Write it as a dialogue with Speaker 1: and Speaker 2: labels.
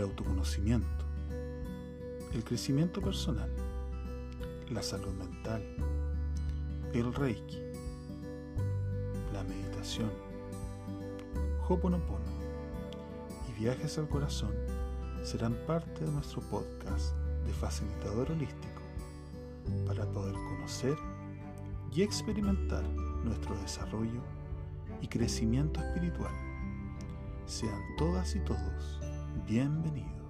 Speaker 1: autoconocimiento, el crecimiento personal, la salud mental, el reiki, la meditación, Hoponopono y viajes al corazón serán parte de nuestro podcast de facilitador holístico para poder conocer y experimentar nuestro desarrollo y crecimiento espiritual. Sean todas y todos bienvenidos.